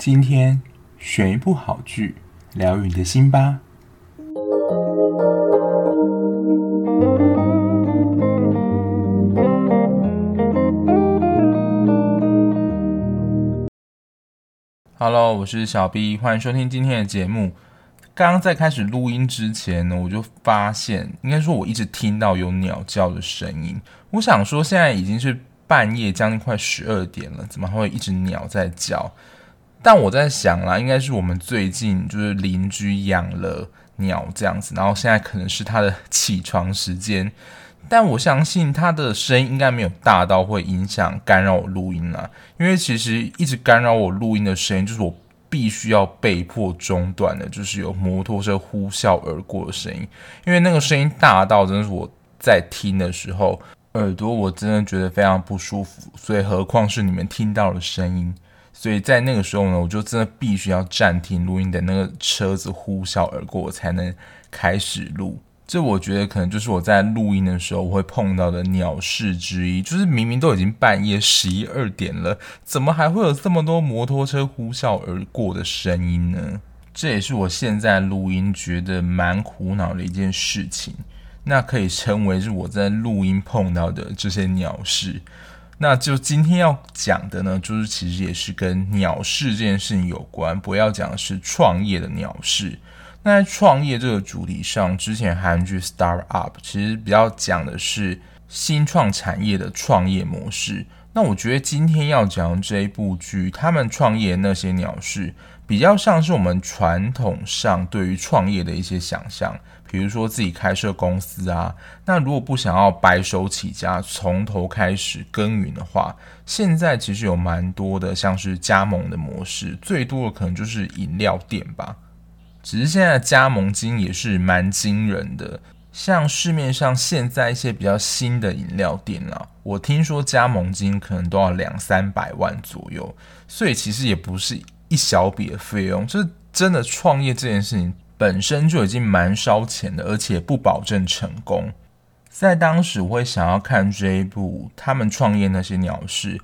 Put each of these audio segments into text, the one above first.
今天选一部好剧，疗愈你的心吧。Hello，我是小 B，欢迎收听今天的节目。刚刚在开始录音之前呢，我就发现，应该说我一直听到有鸟叫的声音。我想说，现在已经是半夜，将近快十二点了，怎么会一直鸟在叫？但我在想啦，应该是我们最近就是邻居养了鸟这样子，然后现在可能是它的起床时间。但我相信它的声音应该没有大到会影响干扰我录音啦，因为其实一直干扰我录音的声音，就是我必须要被迫中断的，就是有摩托车呼啸而过的声音，因为那个声音大到真的是我在听的时候耳朵我真的觉得非常不舒服，所以何况是你们听到的声音。所以在那个时候呢，我就真的必须要暂停录音，等那个车子呼啸而过，我才能开始录。这我觉得可能就是我在录音的时候我会碰到的鸟事之一，就是明明都已经半夜十一二点了，怎么还会有这么多摩托车呼啸而过的声音呢？这也是我现在录音觉得蛮苦恼的一件事情。那可以称为是我在录音碰到的这些鸟事。那就今天要讲的呢，就是其实也是跟鸟事这件事情有关，不要讲是创业的鸟事。那在创业这个主题上，之前韩剧《Start Up》其实比较讲的是新创产业的创业模式。那我觉得今天要讲这一部剧，他们创业那些鸟事，比较像是我们传统上对于创业的一些想象。比如说自己开设公司啊，那如果不想要白手起家，从头开始耕耘的话，现在其实有蛮多的，像是加盟的模式，最多的可能就是饮料店吧。只是现在加盟金也是蛮惊人的，像市面上现在一些比较新的饮料店啊，我听说加盟金可能都要两三百万左右，所以其实也不是一小笔的费用，就是真的创业这件事情。本身就已经蛮烧钱的，而且不保证成功。在当时，我会想要看这一部他们创业那些鸟事，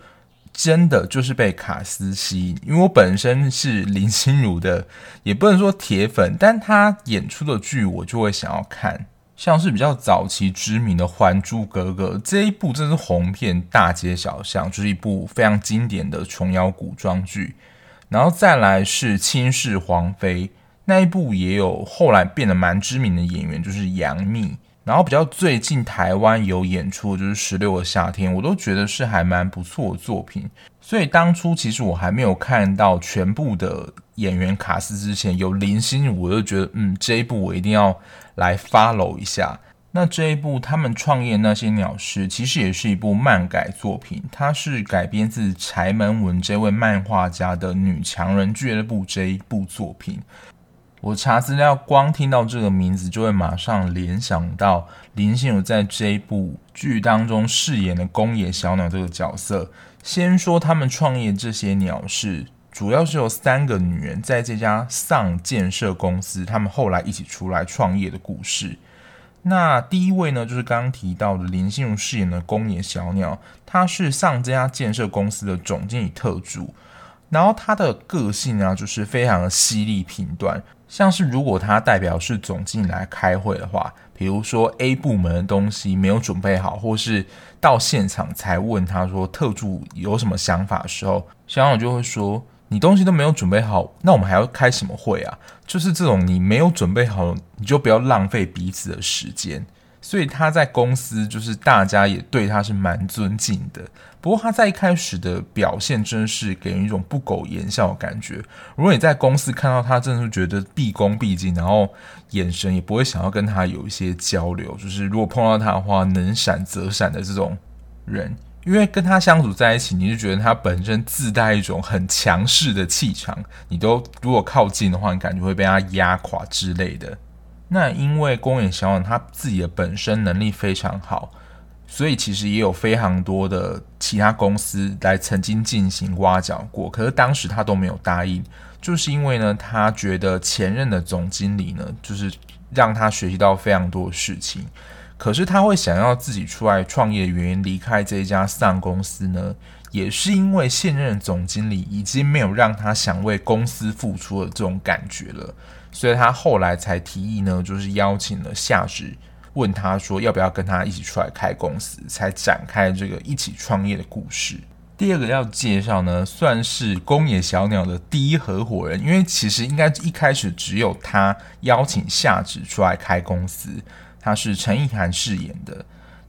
真的就是被卡司吸引。因为我本身是林心如的，也不能说铁粉，但他演出的剧我就会想要看。像是比较早期知名的《还珠格格》这一部，真是红遍大街小巷，就是一部非常经典的琼瑶古装剧。然后再来是《倾世皇妃》。那一部也有后来变得蛮知名的演员，就是杨幂。然后比较最近台湾有演出就是《十六个夏天》，我都觉得是还蛮不错的作品。所以当初其实我还没有看到全部的演员卡司之前，有林心如，我就觉得嗯，这一部我一定要来 follow 一下。那这一部他们创业那些鸟事，其实也是一部漫改作品，它是改编自柴门文这位漫画家的《女强人俱乐部》这一部作品。我查资料，光听到这个名字就会马上联想到林心如在这一部剧当中饰演的宫野小鸟这个角色。先说他们创业这些鸟事，主要是有三个女人在这家丧建设公司，他们后来一起出来创业的故事。那第一位呢，就是刚刚提到的林心如饰演的宫野小鸟，她是丧这家建设公司的总经理特助，然后她的个性啊，就是非常的犀利平断。像是如果他代表是总经理来开会的话，比如说 A 部门的东西没有准备好，或是到现场才问他说特助有什么想法的时候，小鸟就会说：“你东西都没有准备好，那我们还要开什么会啊？”就是这种你没有准备好，你就不要浪费彼此的时间。所以他在公司就是大家也对他是蛮尊敬的。不过他在一开始的表现真是给人一种不苟言笑的感觉。如果你在公司看到他，真的是觉得毕恭毕敬，然后眼神也不会想要跟他有一些交流。就是如果碰到他的话，能闪则闪的这种人，因为跟他相处在一起，你就觉得他本身自带一种很强势的气场，你都如果靠近的话，你感觉会被他压垮之类的。那因为公演小鸟他自己的本身能力非常好，所以其实也有非常多的其他公司来曾经进行挖角过，可是当时他都没有答应，就是因为呢，他觉得前任的总经理呢，就是让他学习到非常多的事情，可是他会想要自己出来创业的原因，离开这一家丧公司呢，也是因为现任总经理已经没有让他想为公司付出的这种感觉了，所以他后来才提议呢，就是邀请了夏芷，问他说要不要跟他一起出来开公司，才展开这个一起创业的故事。第二个要介绍呢，算是宫野小鸟的第一合伙人，因为其实应该一开始只有他邀请夏芷出来开公司，他是陈意涵饰演的，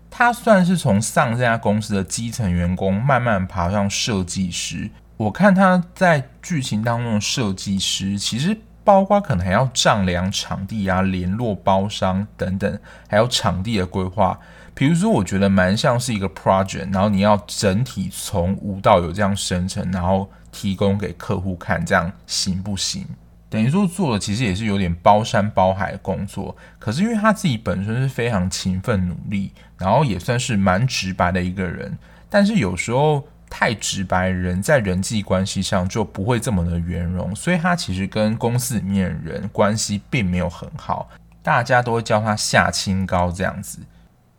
他算是从上这家公司的基层员工慢慢爬上设计师。我看他在剧情当中的设计师，其实包括可能还要丈量场地啊、联络包商等等，还有场地的规划。比如说，我觉得蛮像是一个 project，然后你要整体从无到有这样生成，然后提供给客户看，这样行不行？等于说做的其实也是有点包山包海的工作。可是因为他自己本身是非常勤奋努力，然后也算是蛮直白的一个人。但是有时候太直白人在人际关系上就不会这么的圆融，所以他其实跟公司里面人关系并没有很好，大家都会叫他夏清高这样子。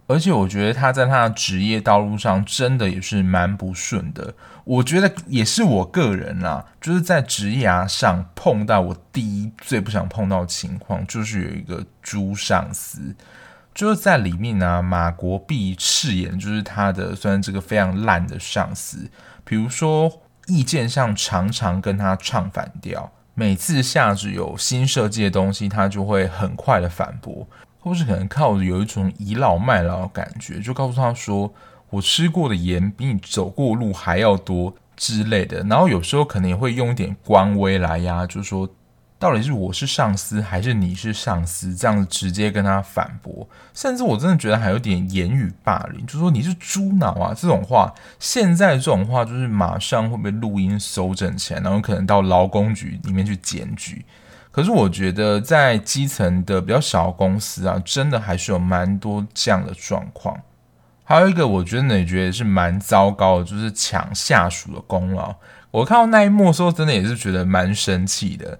而且我觉得他在他的职业道路上真的也是蛮不顺的。我觉得也是我个人啦，就是在职涯上碰到我第一最不想碰到的情况，就是有一个猪上司，就是在里面呢、啊，马国毕饰演就是他的算是这个非常烂的上司。比如说意见上常常跟他唱反调，每次夏芷有新设计的东西，他就会很快的反驳。或是可能靠着有一种倚老卖老的感觉，就告诉他说：“我吃过的盐比你走过路还要多之类的。”然后有时候可能也会用一点官威来压，就是说到底是我是上司还是你是上司，这样子直接跟他反驳。甚至我真的觉得还有点言语霸凌，就说你是猪脑啊这种话。现在这种话就是马上会被录音收整起来，然后可能到劳工局里面去检举。可是我觉得，在基层的比较小公司啊，真的还是有蛮多这样的状况。还有一个，我觉得也觉得是蛮糟糕的，就是抢下属的功劳。我看到那一幕的时候，真的也是觉得蛮生气的。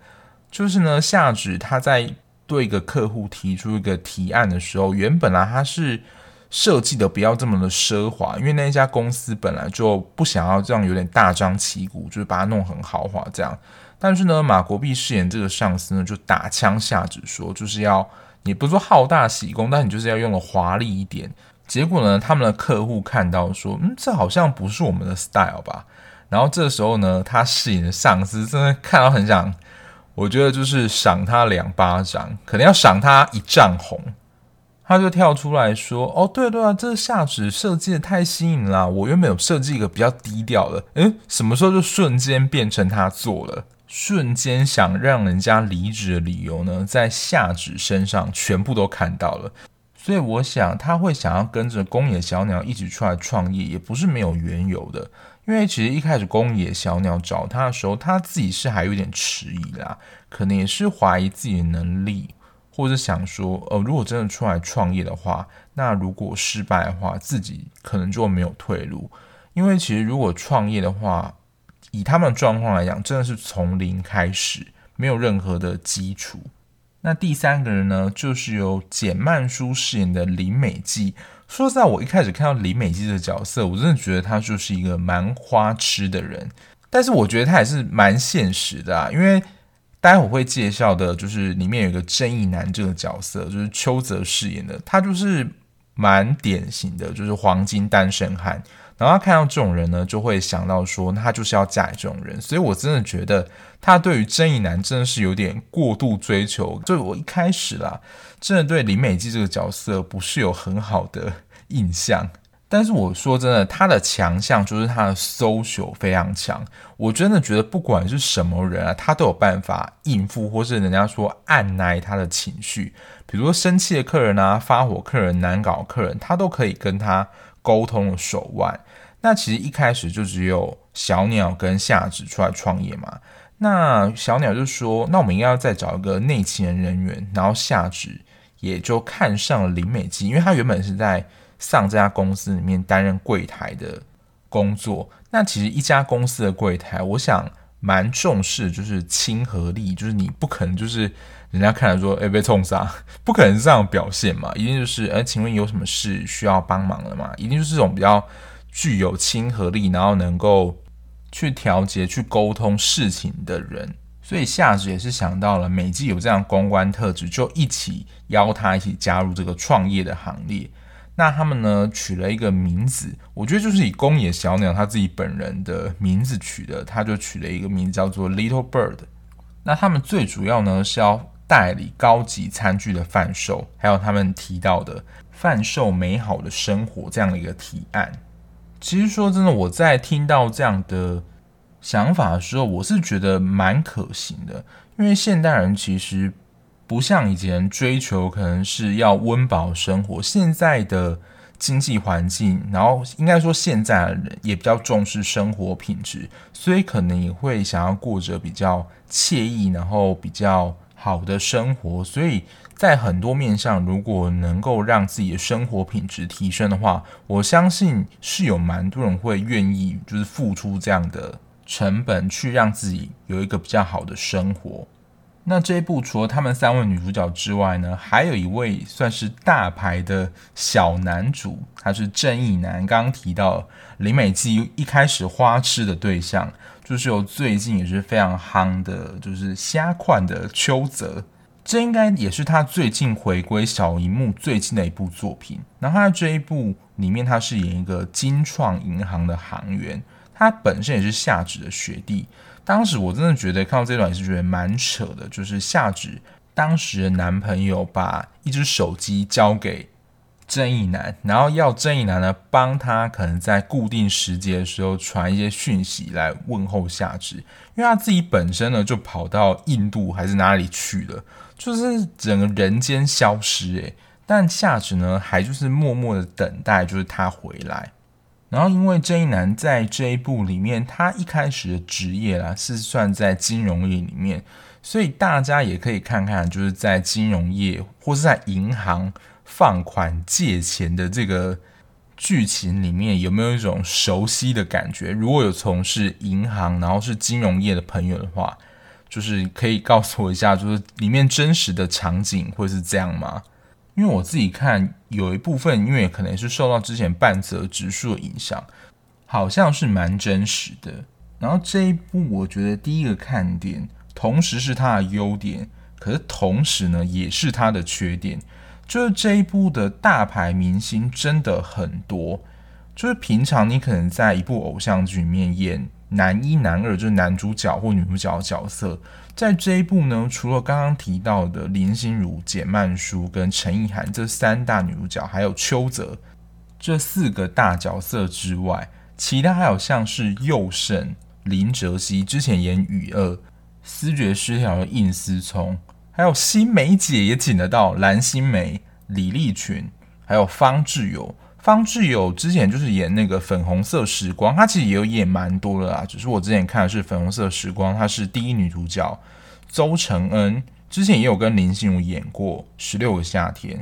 就是呢，下旨他在对一个客户提出一个提案的时候，原本啊他是设计的不要这么的奢华，因为那家公司本来就不想要这样有点大张旗鼓，就是把它弄很豪华这样。但是呢，马国碧饰演这个上司呢，就打枪下旨说，就是要你不是说好大喜功，但你就是要用的华丽一点。结果呢，他们的客户看到说，嗯，这好像不是我们的 style 吧？然后这时候呢，他饰演的上司真的看到很想，我觉得就是赏他两巴掌，可能要赏他一丈红。他就跳出来说，哦，对对啊，这个夏芷设计的太新颖了，我原本有设计一个比较低调的，诶，什么时候就瞬间变成他做了？瞬间想让人家离职的理由呢，在下旨身上全部都看到了，所以我想他会想要跟着宫野小鸟一起出来创业，也不是没有缘由的。因为其实一开始宫野小鸟找他的时候，他自己是还有点迟疑啦，可能也是怀疑自己的能力，或者想说，呃，如果真的出来创业的话，那如果失败的话，自己可能就没有退路。因为其实如果创业的话，以他们的状况来讲，真的是从零开始，没有任何的基础。那第三个人呢，就是由简曼书饰演的林美纪。说实在，我一开始看到李美姬的角色，我真的觉得她就是一个蛮花痴的人。但是我觉得她也是蛮现实的啊，因为待会我会介绍的，就是里面有一个正义男这个角色，就是邱泽饰演的，他就是蛮典型的，就是黄金单身汉。然后他看到这种人呢，就会想到说，他就是要嫁给这种人。所以我真的觉得他对于正义男真的是有点过度追求。就我一开始啦，真的对林美姬这个角色不是有很好的印象。但是我说真的，他的强项就是他的 social 非常强。我真的觉得不管是什么人啊，他都有办法应付，或是人家说按捺他的情绪。比如说生气的客人啊，发火客人、难搞客人，他都可以跟他。沟通的手腕，那其实一开始就只有小鸟跟夏芷出来创业嘛。那小鸟就说：“那我们应该要再找一个内勤人员。”然后夏芷也就看上了林美纪，因为他原本是在上这家公司里面担任柜台的工作。那其实一家公司的柜台，我想蛮重视就是亲和力，就是你不可能就是。人家看来说，哎、被冲杀，不可能是这样表现嘛，一定就是，哎、请问有什么事需要帮忙的嘛？一定就是这种比较具有亲和力，然后能够去调节、去沟通事情的人。所以夏芷也是想到了美纪有这样公关特质，就一起邀他一起加入这个创业的行列。那他们呢，取了一个名字，我觉得就是以宫野小鸟他自己本人的名字取的，他就取了一个名字叫做 Little Bird。那他们最主要呢是要代理高级餐具的贩售，还有他们提到的贩售美好的生活这样的一个提案。其实说真的，我在听到这样的想法的时候，我是觉得蛮可行的，因为现代人其实。不像以前追求可能是要温饱生活，现在的经济环境，然后应该说现在的人也比较重视生活品质，所以可能也会想要过着比较惬意，然后比较好的生活。所以在很多面上，如果能够让自己的生活品质提升的话，我相信是有蛮多人会愿意就是付出这样的成本，去让自己有一个比较好的生活。那这一部除了他们三位女主角之外呢，还有一位算是大牌的小男主，他是正义男。刚刚提到林美姬一开始花痴的对象，就是有最近也是非常夯的，就是虾款的邱泽。这应该也是他最近回归小荧幕最近的一部作品。然后他在这一部里面，他饰演一个金创银行的行员，他本身也是夏芷的学弟。当时我真的觉得看到这段也是觉得蛮扯的，就是夏芷当时的男朋友把一只手机交给正义男，然后要正义男呢帮他可能在固定时节的时候传一些讯息来问候夏芷，因为他自己本身呢就跑到印度还是哪里去了，就是整个人间消失诶，但夏芷呢还就是默默的等待，就是他回来。然后，因为正义男在这一部里面，他一开始的职业啦是算在金融业里面，所以大家也可以看看，就是在金融业或是在银行放款借钱的这个剧情里面，有没有一种熟悉的感觉？如果有从事银行然后是金融业的朋友的话，就是可以告诉我一下，就是里面真实的场景会是这样吗？因为我自己看有一部分，因为可能是受到之前半泽直树的影响，好像是蛮真实的。然后这一部，我觉得第一个看点，同时是它的优点，可是同时呢，也是它的缺点。就是这一部的大牌明星真的很多，就是平常你可能在一部偶像剧里面演男一、男二，就是男主角或女主角的角色。在这一部呢，除了刚刚提到的林心如、简曼书跟陈意涵这三大女主角，还有邱泽这四个大角色之外，其他还有像是宥胜、林哲熹之前演《雨二》、思觉失调的应思聪，还有新梅姐也请得到蓝心湄、李丽群，还有方志友。方志友之前就是演那个粉红色时光，他其实也有演蛮多的啦。只是我之前看的是粉红色时光，她是第一女主角。邹承恩之前也有跟林心如演过《十六个夏天》，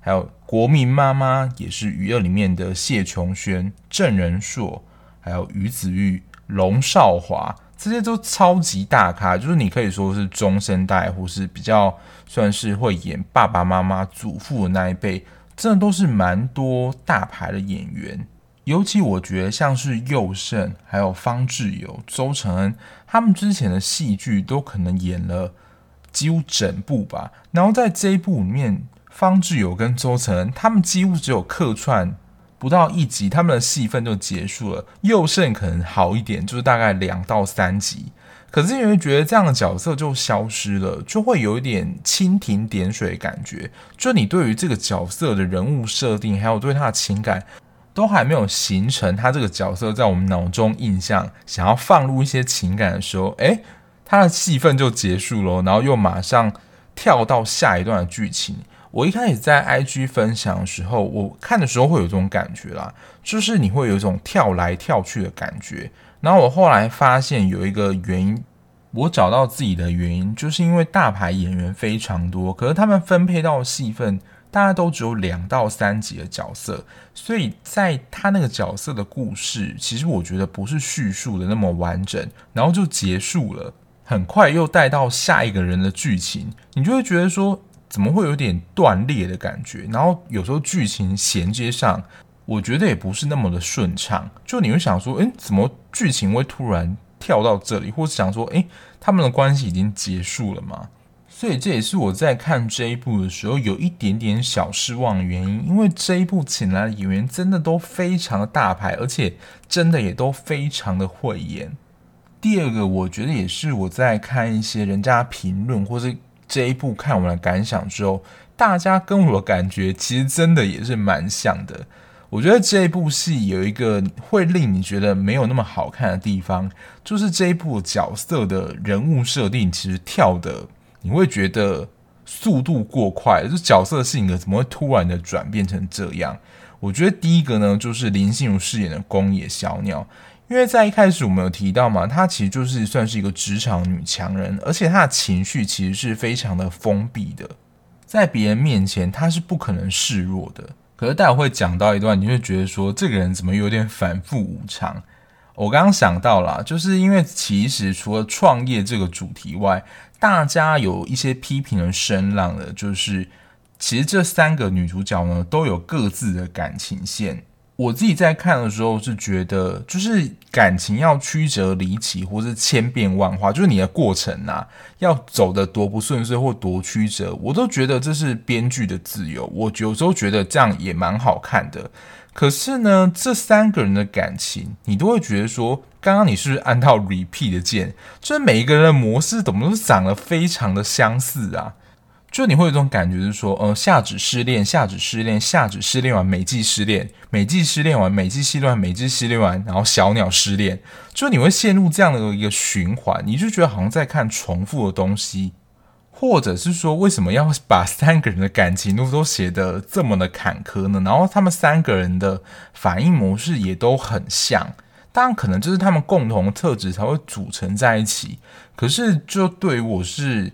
还有国民妈妈也是《娱乐》里面的谢琼轩、郑仁硕，还有于子玉、龙少华，这些都超级大咖，就是你可以说是中生代，或是比较算是会演爸爸妈妈、祖父的那一辈。真的都是蛮多大牌的演员，尤其我觉得像是佑胜、还有方志友、周承恩，他们之前的戏剧都可能演了几乎整部吧。然后在这一部里面，方志友跟周承恩他们几乎只有客串不到一集，他们的戏份就结束了。宥胜可能好一点，就是大概两到三集。可是你会觉得这样的角色就消失了，就会有一点蜻蜓点水的感觉。就你对于这个角色的人物设定，还有对他的情感，都还没有形成，他这个角色在我们脑中印象，想要放入一些情感的时候，诶，他的戏份就结束了，然后又马上跳到下一段的剧情。我一开始在 IG 分享的时候，我看的时候会有这种感觉啦，就是你会有一种跳来跳去的感觉。然后我后来发现有一个原因，我找到自己的原因，就是因为大牌演员非常多，可是他们分配到的戏份，大家都只有两到三集的角色，所以在他那个角色的故事，其实我觉得不是叙述的那么完整，然后就结束了，很快又带到下一个人的剧情，你就会觉得说，怎么会有点断裂的感觉？然后有时候剧情衔接上。我觉得也不是那么的顺畅。就你会想说，诶，怎么剧情会突然跳到这里？或是想说，诶，他们的关系已经结束了吗？所以这也是我在看这一部的时候有一点点小失望的原因，因为这一部请来的演员真的都非常的大牌，而且真的也都非常的会演。第二个，我觉得也是我在看一些人家评论或是这一部看完的感想之后，大家跟我的感觉其实真的也是蛮像的。我觉得这一部戏有一个会令你觉得没有那么好看的地方，就是这一部角色的人物设定其实跳的。你会觉得速度过快，这角色的性格怎么会突然的转变成这样？我觉得第一个呢，就是林心如饰演的宫野小鸟，因为在一开始我们有提到嘛，她其实就是算是一个职场女强人，而且她的情绪其实是非常的封闭的，在别人面前她是不可能示弱的。可是待会会讲到一段，你会觉得说这个人怎么有点反复无常？我刚刚想到了，就是因为其实除了创业这个主题外，大家有一些批评的声浪的，就是其实这三个女主角呢都有各自的感情线。我自己在看的时候是觉得，就是感情要曲折离奇，或是千变万化，就是你的过程啊，要走得多不顺遂或多曲折，我都觉得这是编剧的自由。我有时候觉得这样也蛮好看的。可是呢，这三个人的感情，你都会觉得说，刚刚你是不是按到 repeat 的键？就是每一个人的模式怎么都长得非常的相似啊？就你会有一种感觉，是说，呃，夏芷失恋，夏芷失恋，夏芷失恋完，美纪失恋，美纪失恋完，美纪失恋完，美纪失恋完，然后小鸟失恋，就你会陷入这样的一个循环，你就觉得好像在看重复的东西。或者是说，为什么要把三个人的感情路都写得这么的坎坷呢？然后他们三个人的反应模式也都很像，当然可能就是他们共同的特质才会组成在一起。可是，就对于我是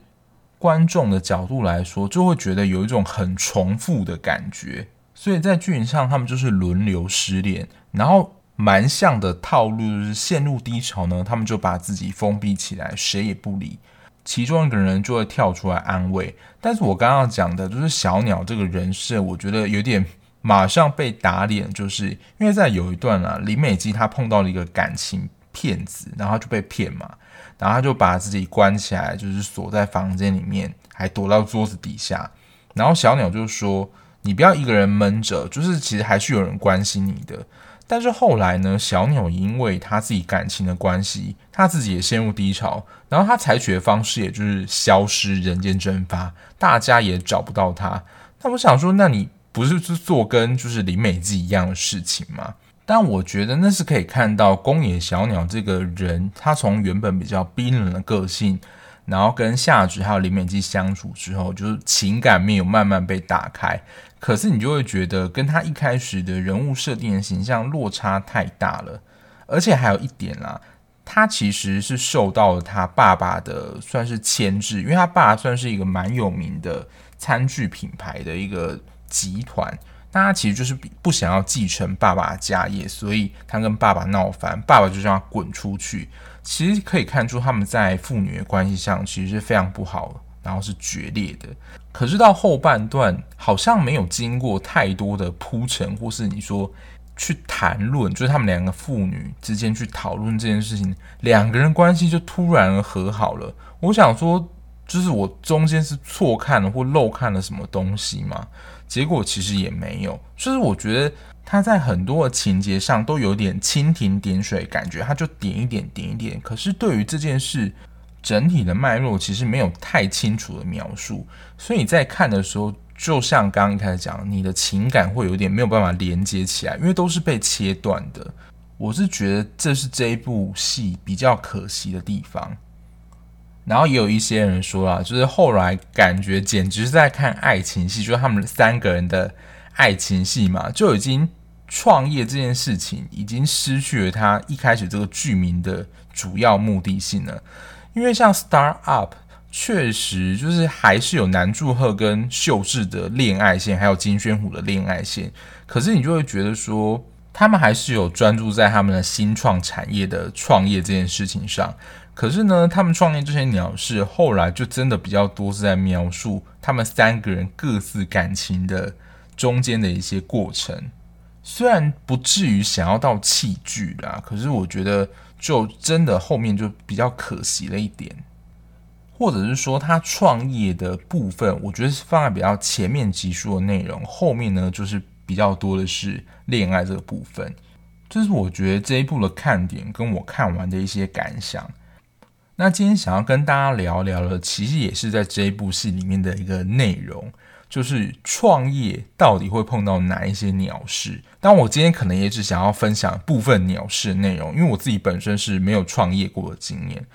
观众的角度来说，就会觉得有一种很重复的感觉。所以在剧情上，他们就是轮流失恋，然后蛮像的套路就是陷入低潮呢，他们就把自己封闭起来，谁也不理。其中一个人就会跳出来安慰，但是我刚刚讲的就是小鸟这个人设，我觉得有点马上被打脸，就是因为在有一段啊，林美姬她碰到了一个感情骗子，然后就被骗嘛，然后他就把自己关起来，就是锁在房间里面，还躲到桌子底下，然后小鸟就说：“你不要一个人闷着，就是其实还是有人关心你的。”但是后来呢，小鸟因为他自己感情的关系，他自己也陷入低潮，然后他采取的方式也就是消失、人间蒸发，大家也找不到他。那我想说，那你不是是做跟就是林美姬一样的事情吗？但我觉得那是可以看到宫野小鸟这个人，他从原本比较冰冷的个性，然后跟夏芷还有林美姬相处之后，就是情感面有慢慢被打开。可是你就会觉得跟他一开始的人物设定的形象落差太大了，而且还有一点啦，他其实是受到了他爸爸的算是牵制，因为他爸算是一个蛮有名的餐具品牌的一个集团，那他其实就是不想要继承爸爸的家业，所以他跟爸爸闹翻，爸爸就让他滚出去。其实可以看出他们在父女的关系上其实是非常不好的。然后是决裂的，可是到后半段好像没有经过太多的铺陈，或是你说去谈论，就是他们两个父女之间去讨论这件事情，两个人关系就突然和好了。我想说，就是我中间是错看了或漏看了什么东西嘛？结果其实也没有，就是我觉得他在很多的情节上都有点蜻蜓点水感觉，他就点一点点一点，可是对于这件事。整体的脉络其实没有太清楚的描述，所以你在看的时候，就像刚刚开始讲，你的情感会有点没有办法连接起来，因为都是被切断的。我是觉得这是这一部戏比较可惜的地方。然后也有一些人说啦，就是后来感觉简直是在看爱情戏，就是他们三个人的爱情戏嘛，就已经创业这件事情已经失去了他一开始这个剧名的主要目的性了。因为像《Start Up》确实就是还是有南柱赫跟秀智的恋爱线，还有金宣虎的恋爱线。可是你就会觉得说，他们还是有专注在他们的新创产业的创业这件事情上。可是呢，他们创业这些鸟事，后来就真的比较多是在描述他们三个人各自感情的中间的一些过程。虽然不至于想要到弃剧啦，可是我觉得就真的后面就比较可惜了一点，或者是说他创业的部分，我觉得是放在比较前面集数的内容，后面呢就是比较多的是恋爱这个部分，这是我觉得这一部的看点跟我看完的一些感想。那今天想要跟大家聊聊的，其实也是在这一部戏里面的一个内容。就是创业到底会碰到哪一些鸟事？但我今天可能也只想要分享部分鸟事的内容，因为我自己本身是没有创业过的经验，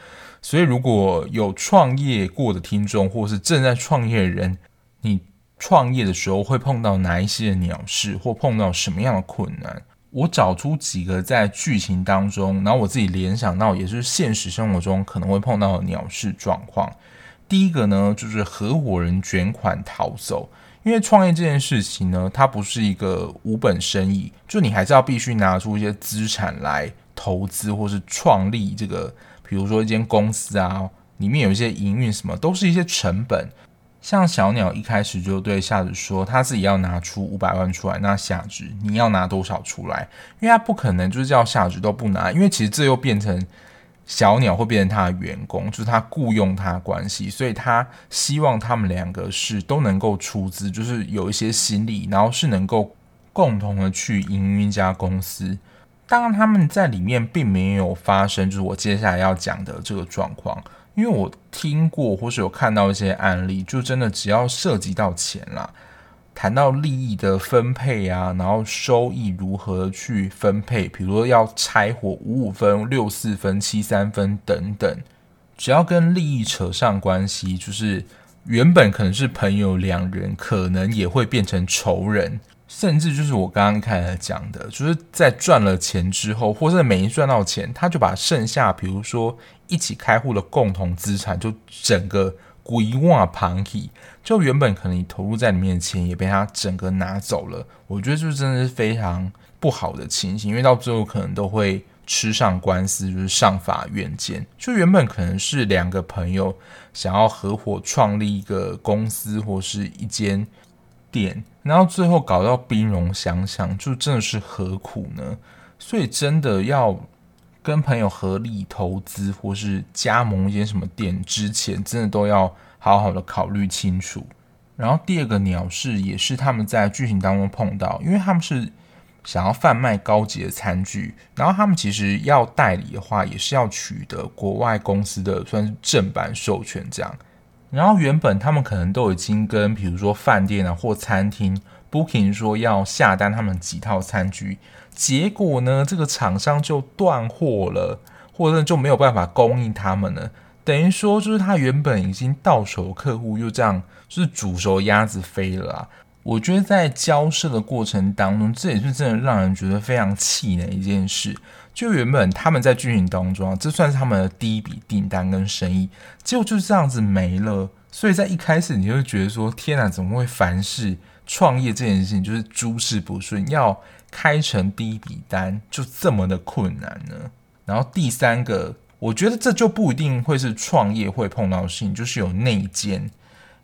所以如果有创业过的听众，或是正在创业的人，你创业的时候会碰到哪一些鸟事，或碰到什么样的困难？我找出几个在剧情当中，然后我自己联想到，也是现实生活中可能会碰到的鸟事状况。第一个呢，就是合伙人卷款逃走。因为创业这件事情呢，它不是一个无本生意，就你还是要必须拿出一些资产来投资，或是创立这个，比如说一间公司啊，里面有一些营运什么，都是一些成本。像小鸟一开始就对夏子说，他自己要拿出五百万出来，那夏子你要拿多少出来？因为他不可能就是叫夏子都不拿，因为其实这又变成。小鸟会变成他的员工，就是他雇佣他关系，所以他希望他们两个是都能够出资，就是有一些心力，然后是能够共同的去营运一家公司。当然，他们在里面并没有发生，就是我接下来要讲的这个状况，因为我听过或是有看到一些案例，就真的只要涉及到钱啦。谈到利益的分配啊，然后收益如何去分配，比如说要拆伙五五分、六四分、七三分等等，只要跟利益扯上关系，就是原本可能是朋友两人，可能也会变成仇人，甚至就是我刚刚开始讲的，就是在赚了钱之后，或者没赚到钱，他就把剩下，比如说一起开户的共同资产，就整个。规划旁体，就原本可能你投入在里面的钱也被他整个拿走了，我觉得就真的是非常不好的情形，因为到最后可能都会吃上官司，就是上法院见。就原本可能是两个朋友想要合伙创立一个公司或是一间店，然后最后搞到兵戎相向，就真的是何苦呢？所以真的要。跟朋友合力投资，或是加盟一间什么店之前，真的都要好好的考虑清楚。然后第二个鸟事也是他们在剧情当中碰到，因为他们是想要贩卖高级的餐具，然后他们其实要代理的话，也是要取得国外公司的算是正版授权这样。然后原本他们可能都已经跟比如说饭店啊或餐厅 booking 说要下单他们几套餐具。结果呢，这个厂商就断货了，或者就没有办法供应他们了。等于说，就是他原本已经到手客户，又这样就是煮熟鸭子飞了啊。我觉得在交涉的过程当中，这也是真的让人觉得非常气馁一件事。就原本他们在剧情当中，这算是他们的第一笔订单跟生意，结果就是这样子没了。所以在一开始你就会觉得说：天哪，怎么会凡事创业这件事情就是诸事不顺，要开成第一笔单就这么的困难呢？然后第三个，我觉得这就不一定会是创业会碰到的事情，就是有内奸。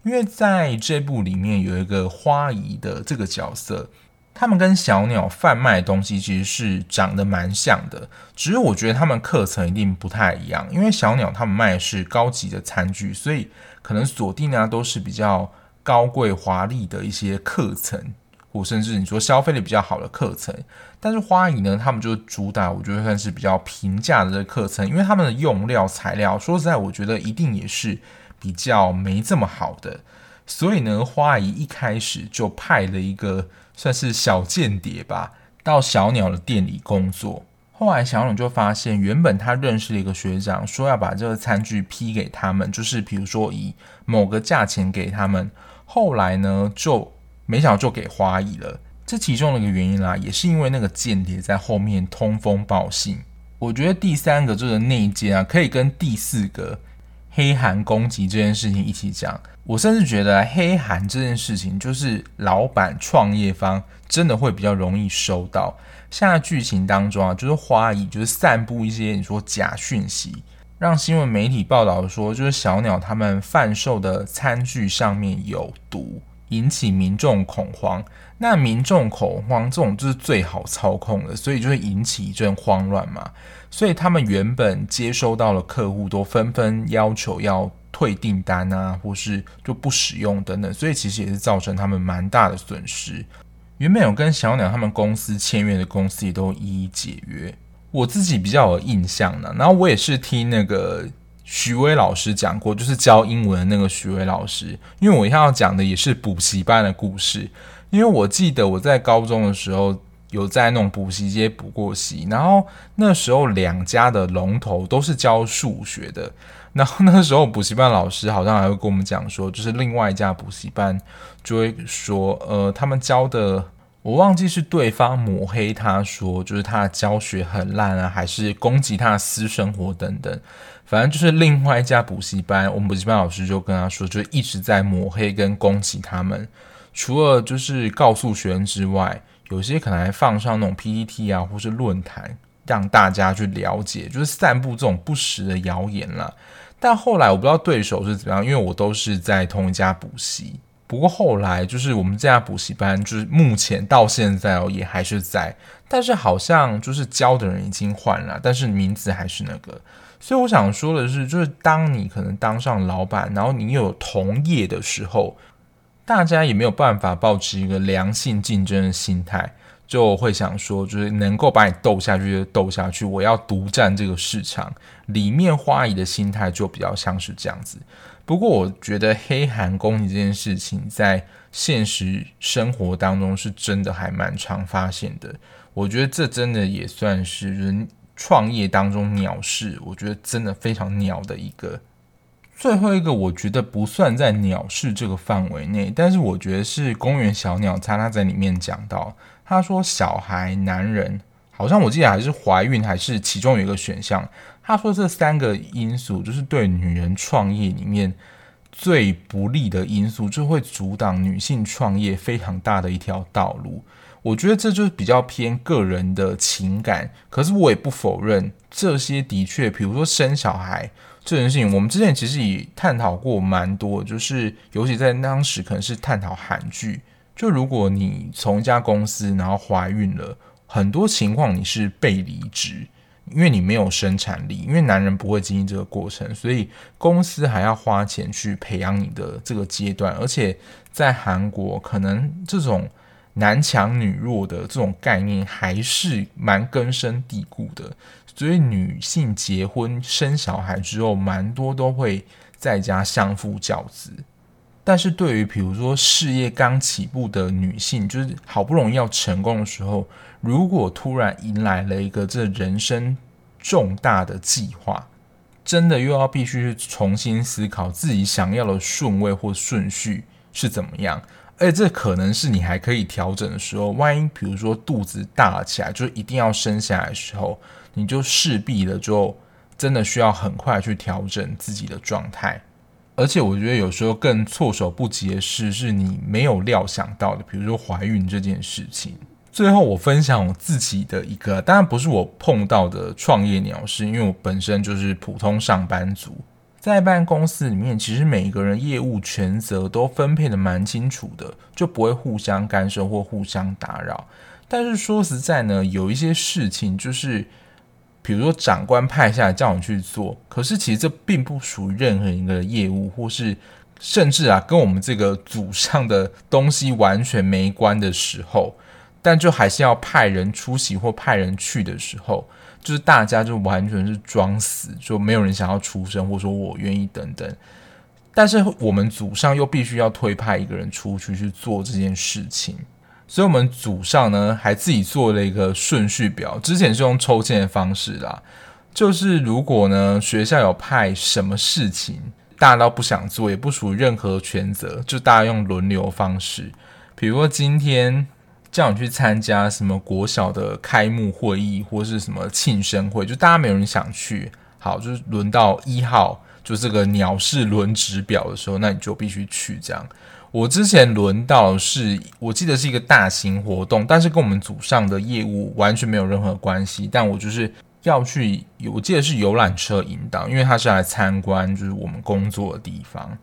因为在这部里面有一个花姨的这个角色，他们跟小鸟贩卖的东西其实是长得蛮像的，只是我觉得他们课程一定不太一样。因为小鸟他们卖的是高级的餐具，所以可能锁定的都是比较高贵华丽的一些课程。或甚至你说消费力比较好的课程，但是花姨呢，他们就主打，我觉得算是比较平价的这个课程，因为他们的用料材料，说实在，我觉得一定也是比较没这么好的。所以呢，花姨一开始就派了一个算是小间谍吧，到小鸟的店里工作。后来小鸟就发现，原本他认识的一个学长说要把这个餐具批给他们，就是比如说以某个价钱给他们。后来呢，就没想就给花姨了，这其中的一个原因啦，也是因为那个间谍在后面通风报信。我觉得第三个这个内奸啊，可以跟第四个黑函攻击这件事情一起讲。我甚至觉得黑函这件事情，就是老板创业方真的会比较容易收到。现在剧情当中啊，就是花姨就是散布一些你说假讯息，让新闻媒体报道说，就是小鸟他们贩售的餐具上面有毒。引起民众恐慌。那民众恐慌这种就是最好操控的，所以就会引起一阵慌乱嘛。所以他们原本接收到的客户都纷纷要求要退订单啊，或是就不使用等等，所以其实也是造成他们蛮大的损失。原本有跟小鸟他们公司签约的公司也都一一解约。我自己比较有印象的，然后我也是听那个徐威老师讲过，就是教英文的那个徐威老师，因为我一要讲的也是补习班的故事。因为我记得我在高中的时候有在那种补习街补过习，然后那时候两家的龙头都是教数学的，然后那个时候补习班老师好像还会跟我们讲说，就是另外一家补习班就会说，呃，他们教的我忘记是对方抹黑他说，就是他的教学很烂啊，还是攻击他的私生活等等，反正就是另外一家补习班，我们补习班老师就跟他说，就一直在抹黑跟攻击他们。除了就是告诉学生之外，有些可能还放上那种 PPT 啊，或是论坛，让大家去了解，就是散布这种不实的谣言啦。但后来我不知道对手是怎么样，因为我都是在同一家补习。不过后来就是我们这家补习班，就是目前到现在哦也还是在，但是好像就是教的人已经换了，但是名字还是那个。所以我想说的是，就是当你可能当上老板，然后你有同业的时候。大家也没有办法保持一个良性竞争的心态，就会想说，就是能够把你斗下去就斗下去，我要独占这个市场。里面花艺的心态就比较像是这样子。不过，我觉得黑函攻击这件事情在现实生活当中是真的还蛮常发现的。我觉得这真的也算是人创业当中鸟事，我觉得真的非常鸟的一个。最后一个，我觉得不算在鸟事这个范围内，但是我觉得是公园小鸟他他在里面讲到，他说小孩、男人，好像我记得还是怀孕，还是其中有一个选项。他说这三个因素就是对女人创业里面最不利的因素，就会阻挡女性创业非常大的一条道路。我觉得这就是比较偏个人的情感，可是我也不否认这些的确，比如说生小孩。这件事情，我们之前其实也探讨过蛮多，就是尤其在当时可能是探讨韩剧。就如果你从一家公司然后怀孕了，很多情况你是被离职，因为你没有生产力，因为男人不会经历这个过程，所以公司还要花钱去培养你的这个阶段。而且在韩国，可能这种男强女弱的这种概念还是蛮根深蒂固的。所以女性结婚生小孩之后，蛮多都会在家相夫教子。但是对于比如说事业刚起步的女性，就是好不容易要成功的时候，如果突然迎来了一个这人生重大的计划，真的又要必须重新思考自己想要的顺位或顺序是怎么样。而且这可能是你还可以调整的时候，万一比如说肚子大起来，就一定要生下来的时候。你就势必的就真的需要很快去调整自己的状态，而且我觉得有时候更措手不及的事是你没有料想到的，比如说怀孕这件事情。最后我分享我自己的一个，当然不是我碰到的创业鸟事，因为我本身就是普通上班族，在办公司里面，其实每一个人业务权责都分配得蛮清楚的，就不会互相干涉或互相打扰。但是说实在呢，有一些事情就是。比如说，长官派下来叫你去做，可是其实这并不属于任何一个业务，或是甚至啊，跟我们这个组上的东西完全没关的时候，但就还是要派人出席或派人去的时候，就是大家就完全是装死，就没有人想要出声，或者说我愿意等等。但是我们组上又必须要推派一个人出去去做这件事情。所以，我们组上呢还自己做了一个顺序表。之前是用抽签的方式啦，就是如果呢学校有派什么事情，大家都不想做，也不属于任何权责，就大家用轮流方式。比如说今天叫你去参加什么国小的开幕会议，或是什么庆生会，就大家没有人想去，好，就是轮到一号，就这个鸟式轮值表的时候，那你就必须去这样。我之前轮到是，我记得是一个大型活动，但是跟我们组上的业务完全没有任何关系。但我就是要去，我记得是游览车引导，因为他是来参观，就是我们工作的地方。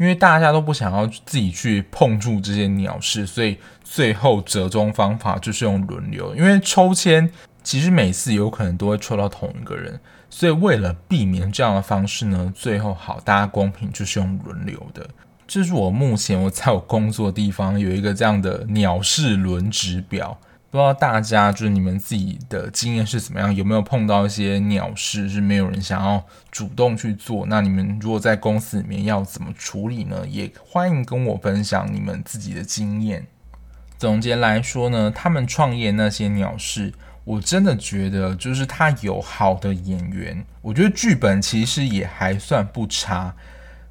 因为大家都不想要自己去碰触这些鸟事，所以最后折中方法就是用轮流。因为抽签其实每次有可能都会抽到同一个人，所以为了避免这样的方式呢，最后好大家公平就是用轮流的。这是我目前我在我工作的地方有一个这样的鸟事轮值表，不知道大家就是你们自己的经验是怎么样？有没有碰到一些鸟事是没有人想要主动去做？那你们如果在公司里面要怎么处理呢？也欢迎跟我分享你们自己的经验。总结来说呢，他们创业那些鸟事，我真的觉得就是他有好的演员，我觉得剧本其实也还算不差。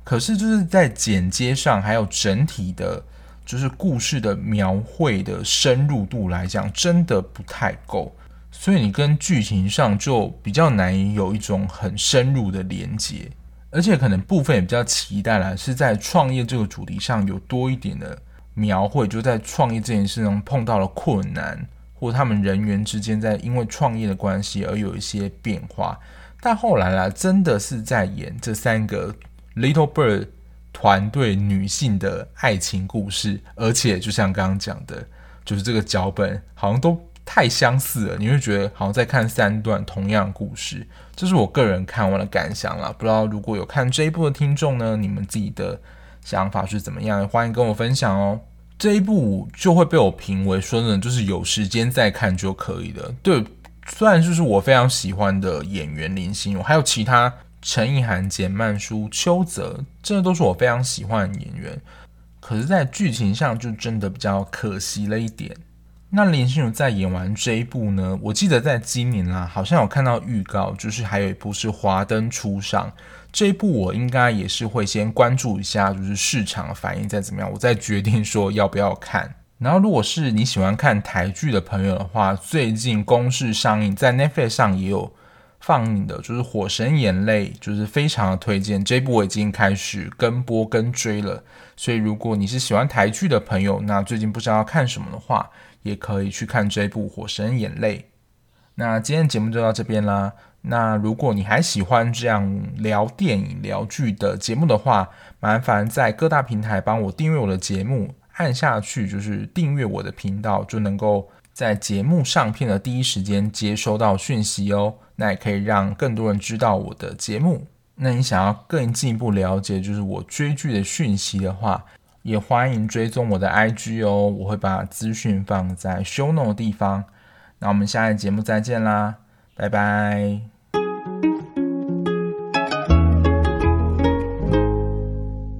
可是就是在剪接上，还有整体的，就是故事的描绘的深入度来讲，真的不太够。所以你跟剧情上就比较难以有一种很深入的连接，而且可能部分也比较期待啦，是在创业这个主题上有多一点的描绘，就在创业这件事中碰到了困难，或他们人员之间在因为创业的关系而有一些变化。但后来啦，真的是在演这三个。Little Bird 团队女性的爱情故事，而且就像刚刚讲的，就是这个脚本好像都太相似了，你会觉得好像在看三段同样故事。这是我个人看完的感想啦，不知道如果有看这一部的听众呢，你们自己的想法是怎么样？欢迎跟我分享哦。这一部就会被我评为说呢，就是有时间再看就可以了。对，虽然就是我非常喜欢的演员林心如，还有其他。陈意涵、简曼书、邱泽，这都是我非常喜欢的演员。可是，在剧情上就真的比较可惜了一点。那林心如在演完这一部呢？我记得在今年啦，好像有看到预告，就是还有一部是《华灯初上》。这一部我应该也是会先关注一下，就是市场反应再怎么样，我再决定说要不要看。然后，如果是你喜欢看台剧的朋友的话，最近公视上映，在 Netflix 上也有。放映的就是《火神眼泪》，就是非常的推荐。这部我已经开始跟播跟追了，所以如果你是喜欢台剧的朋友，那最近不知道要看什么的话，也可以去看这部《火神眼泪》。那今天节目就到这边啦。那如果你还喜欢这样聊电影、聊剧的节目的话，麻烦在各大平台帮我订阅我的节目，按下去就是订阅我的频道，就能够在节目上片的第一时间接收到讯息哦。那也可以让更多人知道我的节目。那你想要更进一步了解，就是我追剧的讯息的话，也欢迎追踪我的 IG 哦。我会把资讯放在 show No 的地方。那我们下一节目再见啦，拜拜。